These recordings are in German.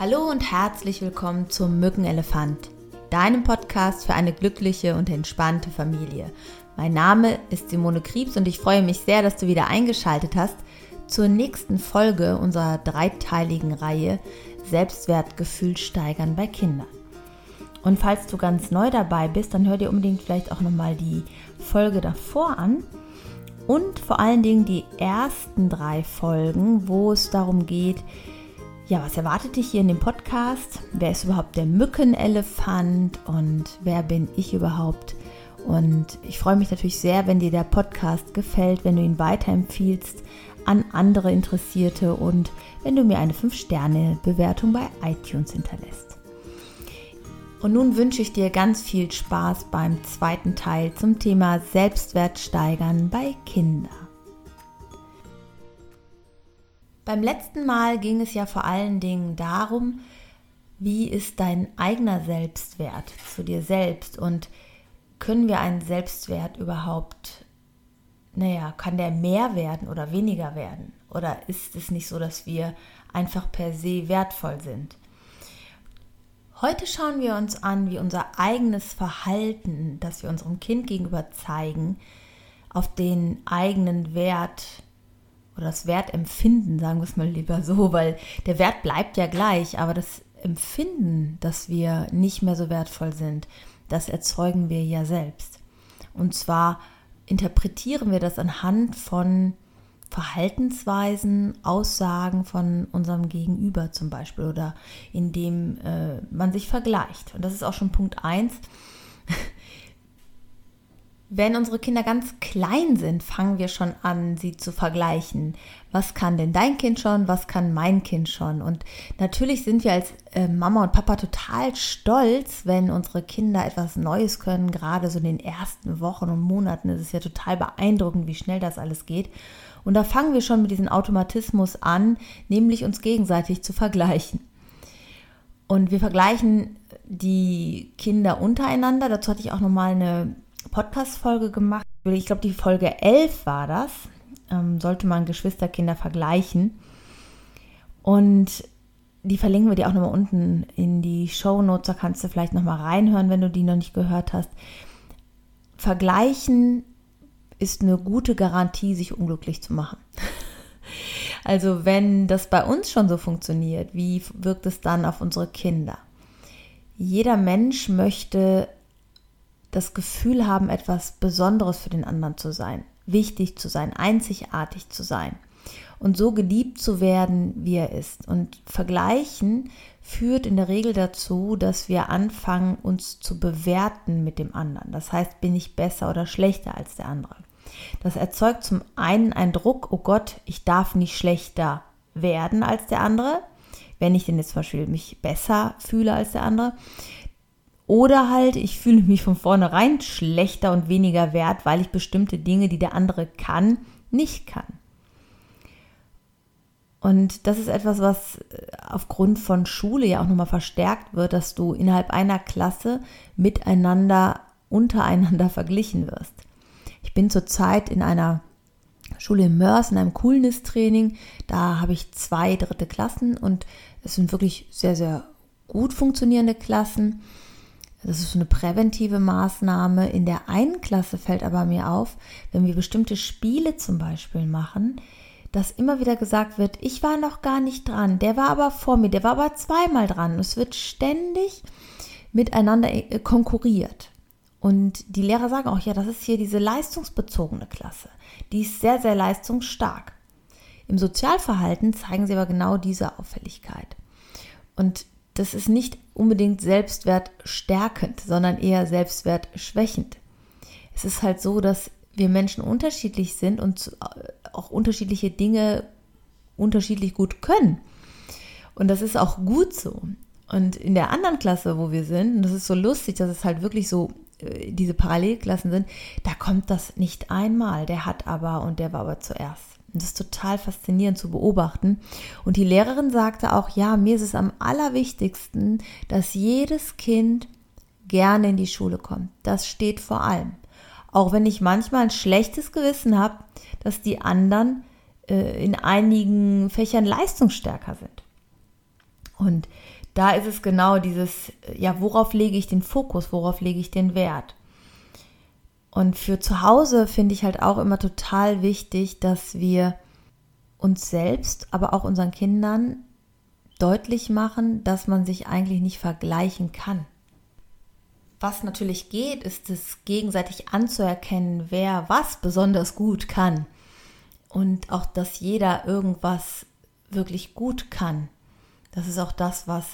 Hallo und herzlich willkommen zum Mückenelefant, deinem Podcast für eine glückliche und entspannte Familie. Mein Name ist Simone Kriebs und ich freue mich sehr, dass du wieder eingeschaltet hast zur nächsten Folge unserer dreiteiligen Reihe Selbstwertgefühl steigern bei Kindern. Und falls du ganz neu dabei bist, dann hör dir unbedingt vielleicht auch nochmal die Folge davor an und vor allen Dingen die ersten drei Folgen, wo es darum geht, ja, was erwartet dich hier in dem Podcast? Wer ist überhaupt der Mückenelefant und wer bin ich überhaupt? Und ich freue mich natürlich sehr, wenn dir der Podcast gefällt, wenn du ihn weiterempfiehlst an andere Interessierte und wenn du mir eine 5-Sterne-Bewertung bei iTunes hinterlässt. Und nun wünsche ich dir ganz viel Spaß beim zweiten Teil zum Thema Selbstwert steigern bei Kindern. Beim letzten Mal ging es ja vor allen Dingen darum, wie ist dein eigener Selbstwert zu dir selbst und können wir einen Selbstwert überhaupt, naja, kann der mehr werden oder weniger werden? Oder ist es nicht so, dass wir einfach per se wertvoll sind? Heute schauen wir uns an, wie unser eigenes Verhalten, das wir unserem Kind gegenüber zeigen, auf den eigenen Wert oder das Wertempfinden, sagen wir es mal lieber so, weil der Wert bleibt ja gleich, aber das Empfinden, dass wir nicht mehr so wertvoll sind, das erzeugen wir ja selbst. Und zwar interpretieren wir das anhand von Verhaltensweisen, Aussagen von unserem Gegenüber zum Beispiel oder indem äh, man sich vergleicht. Und das ist auch schon Punkt 1 wenn unsere Kinder ganz klein sind, fangen wir schon an, sie zu vergleichen. Was kann denn dein Kind schon? Was kann mein Kind schon? Und natürlich sind wir als äh, Mama und Papa total stolz, wenn unsere Kinder etwas Neues können. Gerade so in den ersten Wochen und Monaten ist es ja total beeindruckend, wie schnell das alles geht. Und da fangen wir schon mit diesem Automatismus an, nämlich uns gegenseitig zu vergleichen. Und wir vergleichen die Kinder untereinander. Dazu hatte ich auch nochmal eine Podcast-Folge gemacht. Ich glaube, die Folge 11 war das. Ähm, sollte man Geschwisterkinder vergleichen. Und die verlinken wir dir auch nochmal unten in die Show Notes. Da kannst du vielleicht nochmal reinhören, wenn du die noch nicht gehört hast. Vergleichen ist eine gute Garantie, sich unglücklich zu machen. Also wenn das bei uns schon so funktioniert, wie wirkt es dann auf unsere Kinder? Jeder Mensch möchte das Gefühl haben, etwas Besonderes für den anderen zu sein, wichtig zu sein, einzigartig zu sein und so geliebt zu werden, wie er ist. Und Vergleichen führt in der Regel dazu, dass wir anfangen, uns zu bewerten mit dem anderen. Das heißt, bin ich besser oder schlechter als der andere. Das erzeugt zum einen einen Druck, oh Gott, ich darf nicht schlechter werden als der andere, wenn ich denn jetzt zum Beispiel mich besser fühle als der andere. Oder halt, ich fühle mich von vornherein schlechter und weniger wert, weil ich bestimmte Dinge, die der andere kann, nicht kann. Und das ist etwas, was äh, aufgrund von Schule ja auch nochmal verstärkt wird, dass du innerhalb einer Klasse miteinander, untereinander verglichen wirst. Ich bin zurzeit in einer Schule in Mörs, in einem Coolness-Training. Da habe ich zwei dritte Klassen und es sind wirklich sehr, sehr gut funktionierende Klassen. Das ist eine präventive Maßnahme. In der einen Klasse fällt aber mir auf, wenn wir bestimmte Spiele zum Beispiel machen, dass immer wieder gesagt wird, ich war noch gar nicht dran, der war aber vor mir, der war aber zweimal dran. Es wird ständig miteinander äh, konkurriert. Und die Lehrer sagen auch, ja, das ist hier diese leistungsbezogene Klasse. Die ist sehr, sehr leistungsstark. Im Sozialverhalten zeigen sie aber genau diese Auffälligkeit. Und das ist nicht unbedingt selbstwertstärkend, sondern eher selbstwertschwächend. Es ist halt so, dass wir Menschen unterschiedlich sind und auch unterschiedliche Dinge unterschiedlich gut können. Und das ist auch gut so. Und in der anderen Klasse, wo wir sind, und das ist so lustig, dass es halt wirklich so äh, diese Parallelklassen sind, da kommt das nicht einmal. Der hat aber und der war aber zuerst. Und das ist total faszinierend zu beobachten. Und die Lehrerin sagte auch, ja, mir ist es am allerwichtigsten, dass jedes Kind gerne in die Schule kommt. Das steht vor allem. Auch wenn ich manchmal ein schlechtes Gewissen habe, dass die anderen äh, in einigen Fächern leistungsstärker sind. Und da ist es genau dieses, ja, worauf lege ich den Fokus, worauf lege ich den Wert? Und für zu Hause finde ich halt auch immer total wichtig, dass wir uns selbst, aber auch unseren Kindern deutlich machen, dass man sich eigentlich nicht vergleichen kann. Was natürlich geht, ist es gegenseitig anzuerkennen, wer was besonders gut kann. Und auch, dass jeder irgendwas wirklich gut kann. Das ist auch das, was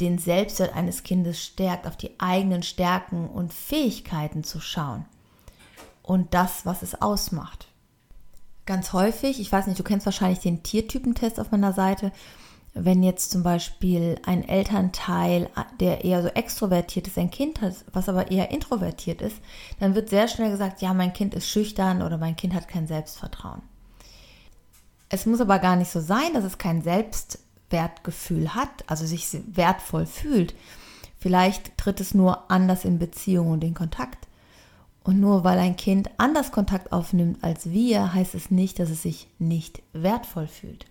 den Selbstwert eines Kindes stärkt, auf die eigenen Stärken und Fähigkeiten zu schauen. Und das, was es ausmacht. Ganz häufig, ich weiß nicht, du kennst wahrscheinlich den Tiertypentest auf meiner Seite, wenn jetzt zum Beispiel ein Elternteil, der eher so extrovertiert ist, ein Kind hat, was aber eher introvertiert ist, dann wird sehr schnell gesagt, ja, mein Kind ist schüchtern oder mein Kind hat kein Selbstvertrauen. Es muss aber gar nicht so sein, dass es kein Selbstwertgefühl hat, also sich wertvoll fühlt. Vielleicht tritt es nur anders in Beziehung und in Kontakt. Und nur weil ein Kind anders Kontakt aufnimmt als wir, heißt es nicht, dass es sich nicht wertvoll fühlt.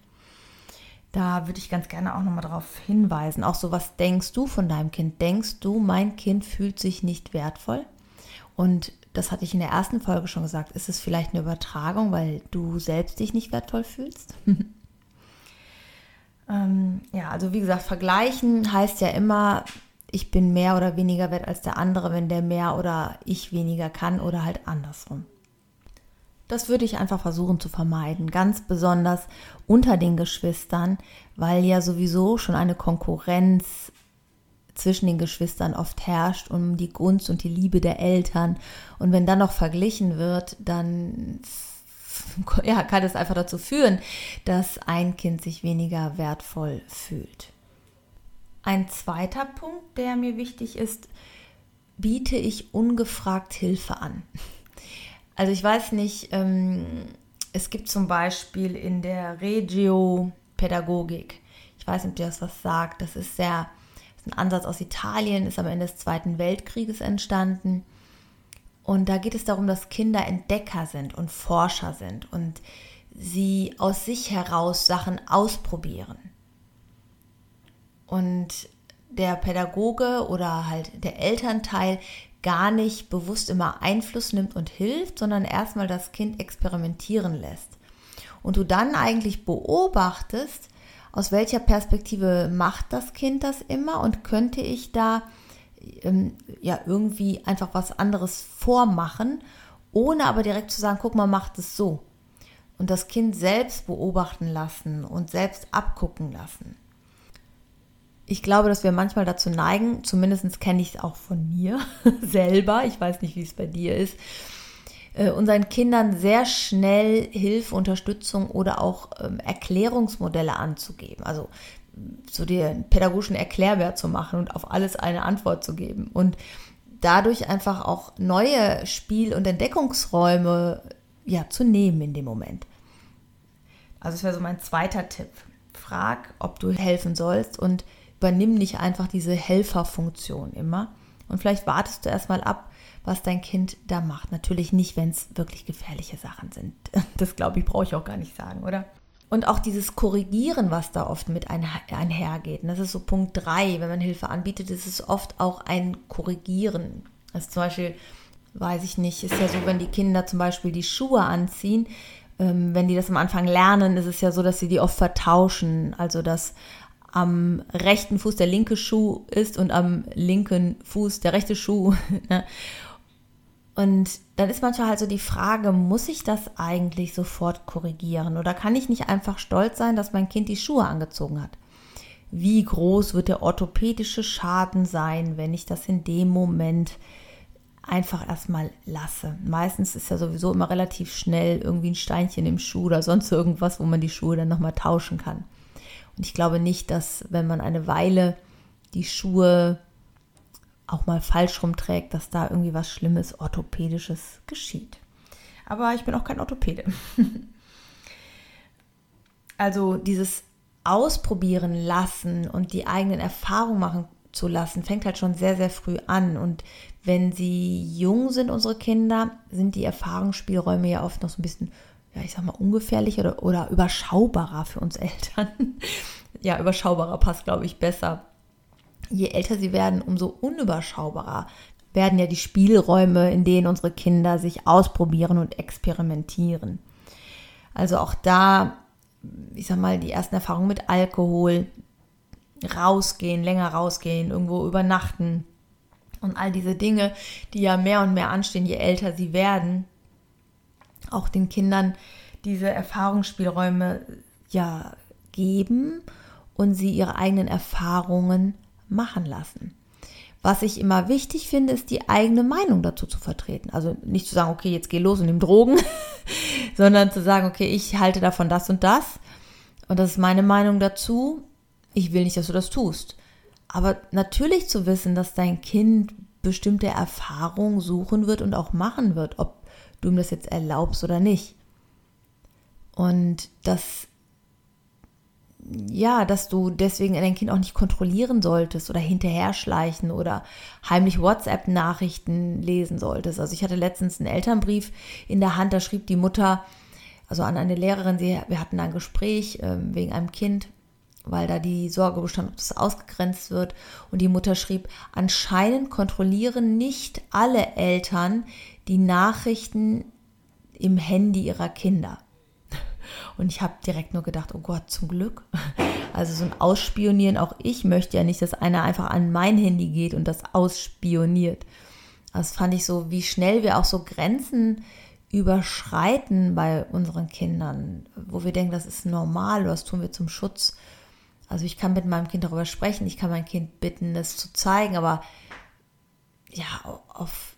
Da würde ich ganz gerne auch nochmal darauf hinweisen. Auch so, was denkst du von deinem Kind? Denkst du, mein Kind fühlt sich nicht wertvoll? Und das hatte ich in der ersten Folge schon gesagt. Ist es vielleicht eine Übertragung, weil du selbst dich nicht wertvoll fühlst? ähm, ja, also wie gesagt, vergleichen heißt ja immer, ich bin mehr oder weniger wert als der andere, wenn der mehr oder ich weniger kann oder halt andersrum. Das würde ich einfach versuchen zu vermeiden, ganz besonders unter den Geschwistern, weil ja sowieso schon eine Konkurrenz zwischen den Geschwistern oft herrscht um die Gunst und die Liebe der Eltern. Und wenn dann noch verglichen wird, dann ja, kann es einfach dazu führen, dass ein Kind sich weniger wertvoll fühlt. Ein zweiter Punkt, der mir wichtig ist, biete ich ungefragt Hilfe an. Also ich weiß nicht, ähm, es gibt zum Beispiel in der Regio-Pädagogik, ich weiß nicht, ob dir das was sagt, das ist sehr, das ist ein Ansatz aus Italien, ist am Ende des Zweiten Weltkrieges entstanden. Und da geht es darum, dass Kinder Entdecker sind und Forscher sind und sie aus sich heraus Sachen ausprobieren. Und der Pädagoge oder halt der Elternteil gar nicht bewusst immer Einfluss nimmt und hilft, sondern erstmal das Kind experimentieren lässt. Und du dann eigentlich beobachtest, aus welcher Perspektive macht das Kind das immer und könnte ich da ähm, ja irgendwie einfach was anderes vormachen, ohne aber direkt zu sagen, guck mal, macht es so. Und das Kind selbst beobachten lassen und selbst abgucken lassen ich glaube, dass wir manchmal dazu neigen, zumindest kenne ich es auch von mir selber, ich weiß nicht, wie es bei dir ist, äh, unseren Kindern sehr schnell Hilfe, Unterstützung oder auch ähm, Erklärungsmodelle anzugeben. Also so den pädagogischen Erklärbär zu machen und auf alles eine Antwort zu geben. Und dadurch einfach auch neue Spiel- und Entdeckungsräume ja, zu nehmen in dem Moment. Also das wäre so mein zweiter Tipp. Frag, ob du helfen sollst und übernimm nicht einfach diese Helferfunktion immer. Und vielleicht wartest du erstmal ab, was dein Kind da macht. Natürlich nicht, wenn es wirklich gefährliche Sachen sind. Das glaube ich, brauche ich auch gar nicht sagen, oder? Und auch dieses Korrigieren, was da oft mit einhergeht. das ist so Punkt 3, wenn man Hilfe anbietet, ist es oft auch ein Korrigieren. Also zum Beispiel, weiß ich nicht, ist ja so, wenn die Kinder zum Beispiel die Schuhe anziehen, ähm, wenn die das am Anfang lernen, ist es ja so, dass sie die oft vertauschen. Also dass am rechten Fuß der linke Schuh ist und am linken Fuß der rechte Schuh. Und dann ist manchmal halt so die Frage, muss ich das eigentlich sofort korrigieren oder kann ich nicht einfach stolz sein, dass mein Kind die Schuhe angezogen hat? Wie groß wird der orthopädische Schaden sein, wenn ich das in dem Moment einfach erstmal lasse? Meistens ist ja sowieso immer relativ schnell irgendwie ein Steinchen im Schuh oder sonst irgendwas, wo man die Schuhe dann nochmal tauschen kann. Und ich glaube nicht, dass wenn man eine Weile die Schuhe auch mal falsch rumträgt, dass da irgendwie was Schlimmes, Orthopädisches geschieht. Aber ich bin auch kein Orthopäde. also dieses Ausprobieren lassen und die eigenen Erfahrungen machen zu lassen, fängt halt schon sehr, sehr früh an. Und wenn sie jung sind, unsere Kinder, sind die Erfahrungsspielräume ja oft noch so ein bisschen ja, ich sag mal, ungefährlicher oder, oder überschaubarer für uns Eltern, ja, überschaubarer passt, glaube ich, besser. Je älter sie werden, umso unüberschaubarer werden ja die Spielräume, in denen unsere Kinder sich ausprobieren und experimentieren. Also auch da, ich sag mal, die ersten Erfahrungen mit Alkohol, rausgehen, länger rausgehen, irgendwo übernachten und all diese Dinge, die ja mehr und mehr anstehen, je älter sie werden, auch den Kindern diese Erfahrungsspielräume ja geben und sie ihre eigenen Erfahrungen machen lassen. Was ich immer wichtig finde, ist die eigene Meinung dazu zu vertreten. Also nicht zu sagen, okay, jetzt geh los und nimm Drogen, sondern zu sagen, okay, ich halte davon das und das. Und das ist meine Meinung dazu. Ich will nicht, dass du das tust. Aber natürlich zu wissen, dass dein Kind bestimmte Erfahrungen suchen wird und auch machen wird, ob du ihm das jetzt erlaubst oder nicht. Und das ja, dass du deswegen dein Kind auch nicht kontrollieren solltest oder hinterher schleichen oder heimlich WhatsApp-Nachrichten lesen solltest. Also ich hatte letztens einen Elternbrief in der Hand, da schrieb die Mutter, also an eine Lehrerin, sie, wir hatten ein Gespräch äh, wegen einem Kind, weil da die Sorge bestand, ob das ausgegrenzt wird. Und die Mutter schrieb, anscheinend kontrollieren nicht alle Eltern die Nachrichten im Handy ihrer Kinder. Und ich habe direkt nur gedacht, oh Gott, zum Glück. Also so ein Ausspionieren, auch ich möchte ja nicht, dass einer einfach an mein Handy geht und das ausspioniert. Das fand ich so, wie schnell wir auch so Grenzen überschreiten bei unseren Kindern, wo wir denken, das ist normal, was tun wir zum Schutz. Also ich kann mit meinem Kind darüber sprechen, ich kann mein Kind bitten, es zu zeigen, aber ja, auf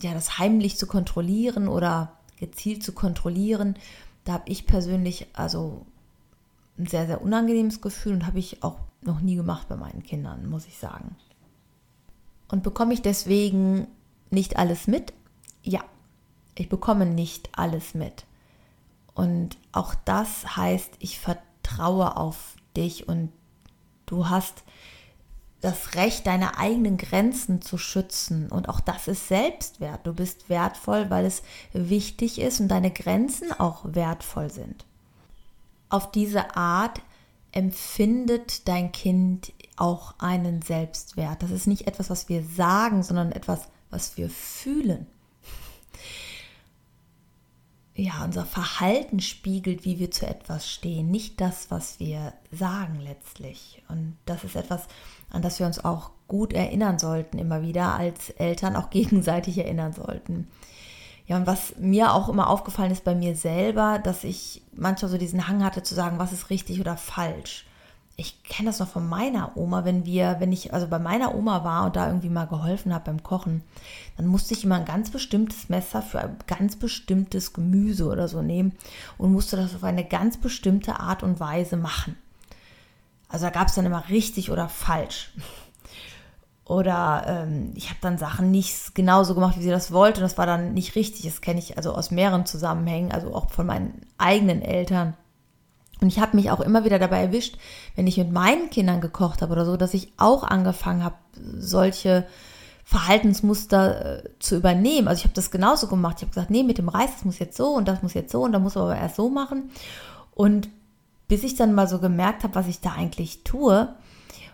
ja, das heimlich zu kontrollieren oder gezielt zu kontrollieren, da habe ich persönlich also ein sehr, sehr unangenehmes Gefühl und habe ich auch noch nie gemacht bei meinen Kindern, muss ich sagen. Und bekomme ich deswegen nicht alles mit? Ja, ich bekomme nicht alles mit. Und auch das heißt, ich vertraue auf dich und du hast das Recht, deine eigenen Grenzen zu schützen. Und auch das ist Selbstwert. Du bist wertvoll, weil es wichtig ist und deine Grenzen auch wertvoll sind. Auf diese Art empfindet dein Kind auch einen Selbstwert. Das ist nicht etwas, was wir sagen, sondern etwas, was wir fühlen. Ja, unser Verhalten spiegelt, wie wir zu etwas stehen, nicht das, was wir sagen letztlich. Und das ist etwas, an das wir uns auch gut erinnern sollten, immer wieder als Eltern auch gegenseitig erinnern sollten. Ja, und was mir auch immer aufgefallen ist bei mir selber, dass ich manchmal so diesen Hang hatte zu sagen, was ist richtig oder falsch. Ich kenne das noch von meiner Oma, wenn wir, wenn ich also bei meiner Oma war und da irgendwie mal geholfen habe beim Kochen, dann musste ich immer ein ganz bestimmtes Messer für ein ganz bestimmtes Gemüse oder so nehmen und musste das auf eine ganz bestimmte Art und Weise machen. Also da gab es dann immer richtig oder falsch. Oder ähm, ich habe dann Sachen nicht genauso gemacht, wie sie das wollte. Und das war dann nicht richtig. Das kenne ich also aus mehreren Zusammenhängen, also auch von meinen eigenen Eltern. Und ich habe mich auch immer wieder dabei erwischt, wenn ich mit meinen Kindern gekocht habe oder so, dass ich auch angefangen habe, solche Verhaltensmuster äh, zu übernehmen. Also ich habe das genauso gemacht. Ich habe gesagt, nee, mit dem Reis, das muss jetzt so und das muss jetzt so und da muss aber erst so machen. Und bis ich dann mal so gemerkt habe, was ich da eigentlich tue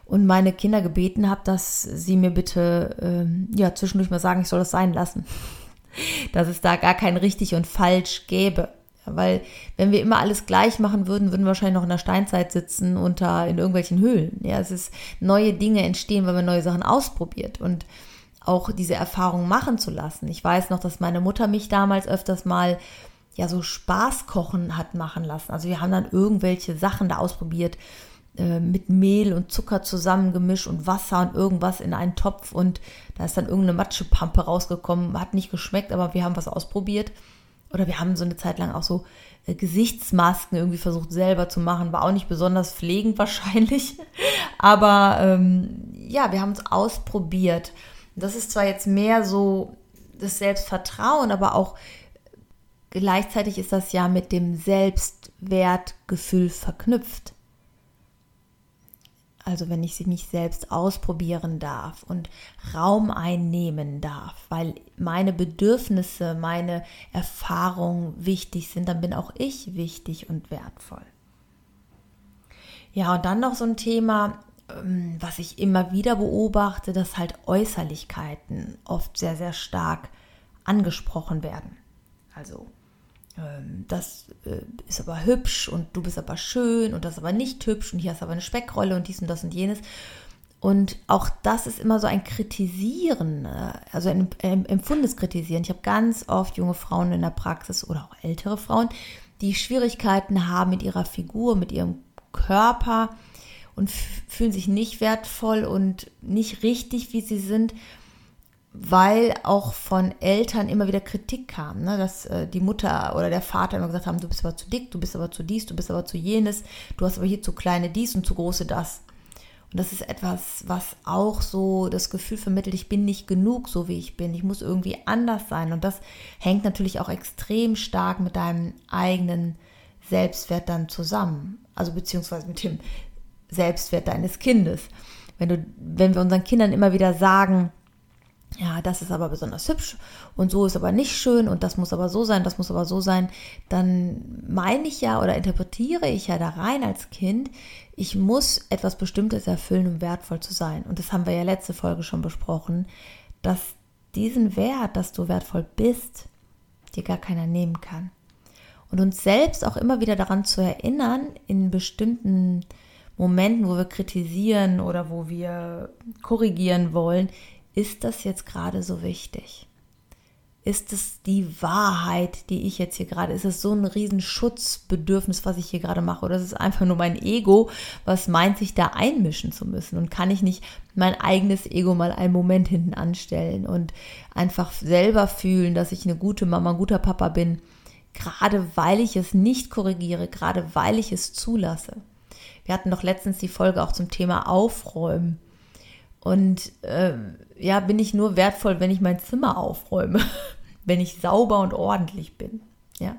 und meine Kinder gebeten habe, dass sie mir bitte ähm, ja zwischendurch mal sagen, ich soll das sein lassen, dass es da gar kein richtig und falsch gäbe. Weil wenn wir immer alles gleich machen würden, würden wir wahrscheinlich noch in der Steinzeit sitzen unter in irgendwelchen Höhlen. Ja, es ist neue Dinge entstehen, weil man neue Sachen ausprobiert und auch diese Erfahrung machen zu lassen. Ich weiß noch, dass meine Mutter mich damals öfters mal ja so Spaßkochen hat machen lassen. Also wir haben dann irgendwelche Sachen da ausprobiert äh, mit Mehl und Zucker zusammengemischt und Wasser und irgendwas in einen Topf und da ist dann irgendeine Matschepampe rausgekommen. Hat nicht geschmeckt, aber wir haben was ausprobiert. Oder wir haben so eine Zeit lang auch so äh, Gesichtsmasken irgendwie versucht selber zu machen. War auch nicht besonders pflegend wahrscheinlich. Aber ähm, ja, wir haben es ausprobiert. Das ist zwar jetzt mehr so das Selbstvertrauen, aber auch gleichzeitig ist das ja mit dem Selbstwertgefühl verknüpft. Also wenn ich mich selbst ausprobieren darf und Raum einnehmen darf, weil meine Bedürfnisse, meine Erfahrungen wichtig sind, dann bin auch ich wichtig und wertvoll. Ja, und dann noch so ein Thema, ähm, was ich immer wieder beobachte, dass halt Äußerlichkeiten oft sehr, sehr stark angesprochen werden. Also, das äh, ist aber hübsch und du bist aber schön und das ist aber nicht hübsch und hier hast aber eine Speckrolle und dies und das und jenes. Und auch das ist immer so ein Kritisieren, äh, also ein empfundenes Kritisieren. Ich habe ganz oft junge Frauen in der Praxis oder auch ältere Frauen, die Schwierigkeiten haben mit ihrer Figur, mit ihrem Körper und fühlen sich nicht wertvoll und nicht richtig, wie sie sind, weil auch von Eltern immer wieder Kritik kam, ne? dass äh, die Mutter oder der Vater immer gesagt haben, du bist aber zu dick, du bist aber zu dies, du bist aber zu jenes, du hast aber hier zu kleine dies und zu große das. Und das ist etwas, was auch so das Gefühl vermittelt, ich bin nicht genug, so wie ich bin. Ich muss irgendwie anders sein. Und das hängt natürlich auch extrem stark mit deinem eigenen Selbstwert dann zusammen. Also beziehungsweise mit dem Selbstwert deines Kindes. Wenn, du, wenn wir unseren Kindern immer wieder sagen, ja, das ist aber besonders hübsch und so ist aber nicht schön und das muss aber so sein, das muss aber so sein, dann meine ich ja oder interpretiere ich ja da rein als Kind, ich muss etwas Bestimmtes erfüllen, um wertvoll zu sein. Und das haben wir ja letzte Folge schon besprochen, dass diesen Wert, dass du wertvoll bist, dir gar keiner nehmen kann. Und uns selbst auch immer wieder daran zu erinnern, in bestimmten Momenten, wo wir kritisieren oder wo wir korrigieren wollen, ist das jetzt gerade so wichtig? Ist es die Wahrheit, die ich jetzt hier gerade, ist es so ein Riesenschutzbedürfnis, was ich hier gerade mache? Oder ist es einfach nur mein Ego, was meint, sich da einmischen zu müssen? Und kann ich nicht mein eigenes Ego mal einen Moment hinten anstellen und einfach selber fühlen, dass ich eine gute Mama, ein guter Papa bin, gerade weil ich es nicht korrigiere, gerade weil ich es zulasse? Wir hatten doch letztens die Folge auch zum Thema Aufräumen. Und äh, ja, bin ich nur wertvoll, wenn ich mein Zimmer aufräume, wenn ich sauber und ordentlich bin. Ja,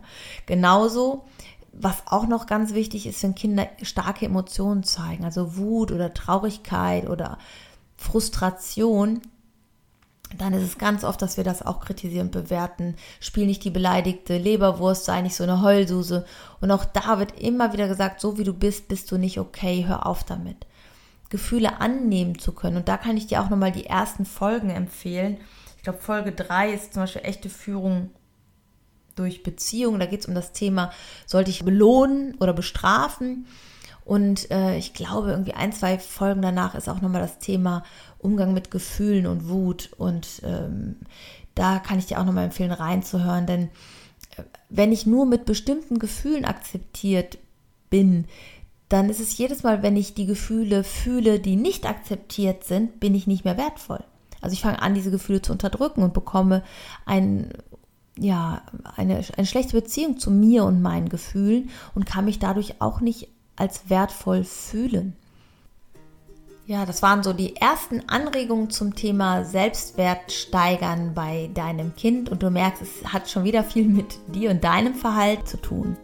genauso, was auch noch ganz wichtig ist, wenn Kinder starke Emotionen zeigen, also Wut oder Traurigkeit oder Frustration, dann ist es ganz oft, dass wir das auch kritisieren, bewerten. Spiel nicht die beleidigte Leberwurst, sei nicht so eine Heulsuse. Und auch da wird immer wieder gesagt, so wie du bist, bist du nicht okay, hör auf damit. Gefühle annehmen zu können. Und da kann ich dir auch nochmal die ersten Folgen empfehlen. Ich glaube, Folge 3 ist zum Beispiel echte Führung durch Beziehungen. Da geht es um das Thema, sollte ich belohnen oder bestrafen? Und äh, ich glaube, irgendwie ein, zwei Folgen danach ist auch nochmal das Thema Umgang mit Gefühlen und Wut. Und ähm, da kann ich dir auch nochmal empfehlen, reinzuhören. Denn äh, wenn ich nur mit bestimmten Gefühlen akzeptiert bin, dann ist es jedes Mal, wenn ich die Gefühle fühle, die nicht akzeptiert sind, bin ich nicht mehr wertvoll. Also ich fange an, diese Gefühle zu unterdrücken und bekomme ein, ja, eine, eine schlechte Beziehung zu mir und meinen Gefühlen und kann mich dadurch auch nicht als wertvoll fühlen. Ja, das waren so die ersten Anregungen zum Thema Selbstwert steigern bei deinem Kind und du merkst, es hat schon wieder viel mit dir und deinem Verhalten zu tun.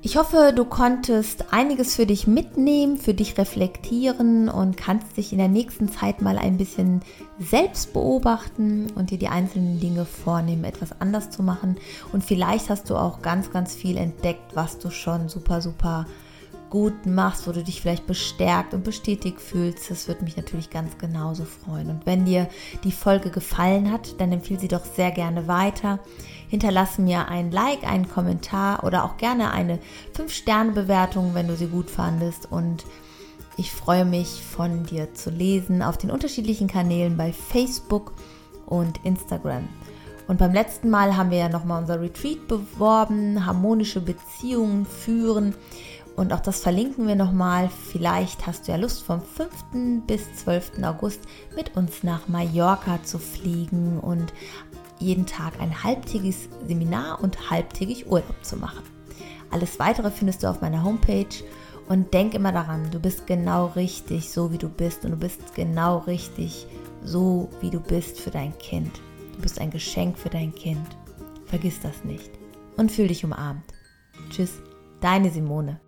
Ich hoffe, du konntest einiges für dich mitnehmen, für dich reflektieren und kannst dich in der nächsten Zeit mal ein bisschen selbst beobachten und dir die einzelnen Dinge vornehmen, etwas anders zu machen. Und vielleicht hast du auch ganz, ganz viel entdeckt, was du schon super, super gut machst, wo du dich vielleicht bestärkt und bestätigt fühlst. Das würde mich natürlich ganz genauso freuen. Und wenn dir die Folge gefallen hat, dann empfehle sie doch sehr gerne weiter. Hinterlasse mir ein Like, einen Kommentar oder auch gerne eine 5-Sterne-Bewertung, wenn du sie gut fandest. Und ich freue mich von dir zu lesen auf den unterschiedlichen Kanälen bei Facebook und Instagram. Und beim letzten Mal haben wir ja nochmal unser Retreat beworben, harmonische Beziehungen führen. Und auch das verlinken wir nochmal. Vielleicht hast du ja Lust, vom 5. bis 12. August mit uns nach Mallorca zu fliegen und jeden Tag ein halbtägiges Seminar und halbtägig Urlaub zu machen. Alles weitere findest du auf meiner Homepage und denk immer daran, du bist genau richtig, so wie du bist und du bist genau richtig, so wie du bist für dein Kind. Du bist ein Geschenk für dein Kind. Vergiss das nicht und fühl dich umarmt. Tschüss, deine Simone.